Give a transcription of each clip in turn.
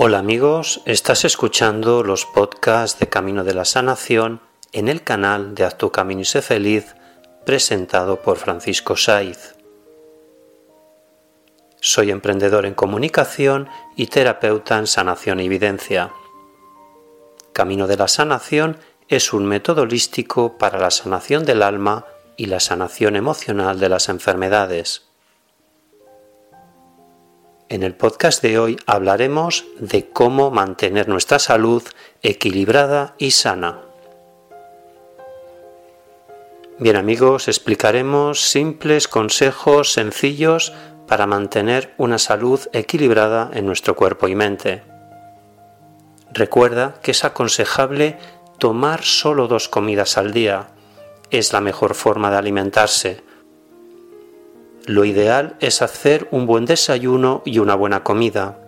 Hola amigos, estás escuchando los podcasts de Camino de la Sanación en el canal de Haz tu camino y sé feliz, presentado por Francisco Saiz. Soy emprendedor en comunicación y terapeuta en sanación y evidencia. Camino de la Sanación es un método holístico para la sanación del alma y la sanación emocional de las enfermedades. En el podcast de hoy hablaremos de cómo mantener nuestra salud equilibrada y sana. Bien amigos, explicaremos simples consejos sencillos para mantener una salud equilibrada en nuestro cuerpo y mente. Recuerda que es aconsejable tomar solo dos comidas al día. Es la mejor forma de alimentarse lo ideal es hacer un buen desayuno y una buena comida.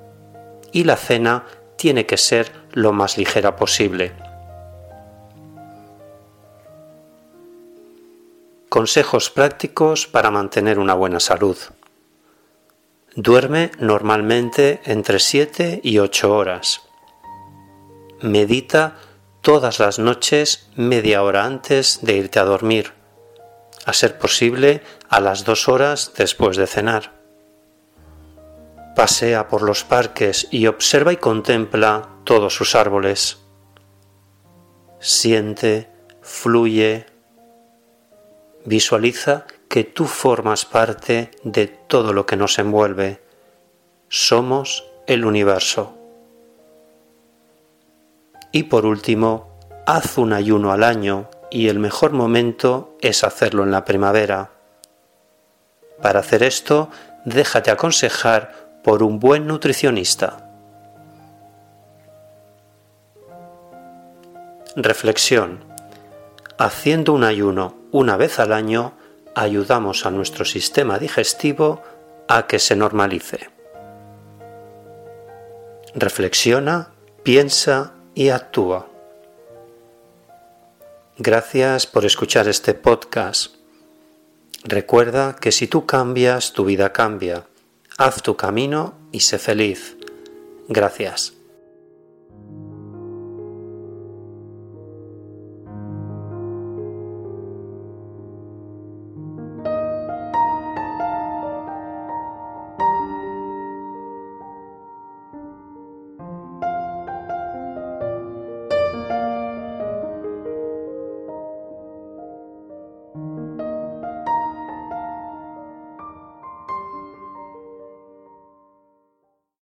Y la cena tiene que ser lo más ligera posible. Consejos prácticos para mantener una buena salud. Duerme normalmente entre 7 y 8 horas. Medita todas las noches media hora antes de irte a dormir a ser posible a las dos horas después de cenar. Pasea por los parques y observa y contempla todos sus árboles. Siente, fluye, visualiza que tú formas parte de todo lo que nos envuelve. Somos el universo. Y por último, haz un ayuno al año y el mejor momento es hacerlo en la primavera. Para hacer esto, déjate aconsejar por un buen nutricionista. Reflexión. Haciendo un ayuno una vez al año, ayudamos a nuestro sistema digestivo a que se normalice. Reflexiona, piensa y actúa. Gracias por escuchar este podcast. Recuerda que si tú cambias, tu vida cambia. Haz tu camino y sé feliz. Gracias.